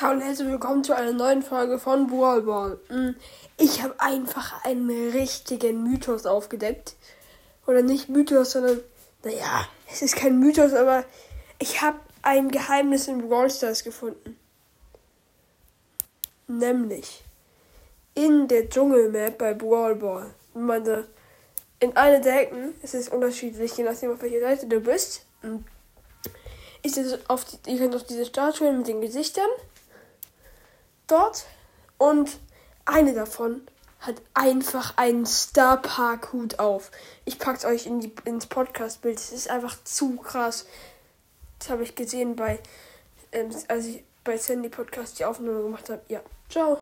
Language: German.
Hallo und herzlich willkommen zu einer neuen Folge von Brawl Ball. Mm, Ich habe einfach einen richtigen Mythos aufgedeckt. Oder nicht Mythos, sondern, naja, es ist kein Mythos, aber ich habe ein Geheimnis in Brawl Stars gefunden. Nämlich in der Dschungelmap bei Brawl Ball. Da in einer der Ecken, es ist unterschiedlich, je nachdem auf welcher Seite du bist, mm, ist es auf die, ihr könnt auf diese Statuen mit den Gesichtern dort und eine davon hat einfach einen Star Park Hut auf. Ich pack's euch in die, ins Podcast Bild. Es ist einfach zu krass. Das habe ich gesehen bei ähm, als ich bei Sandy Podcast die Aufnahme gemacht habe. Ja, ciao.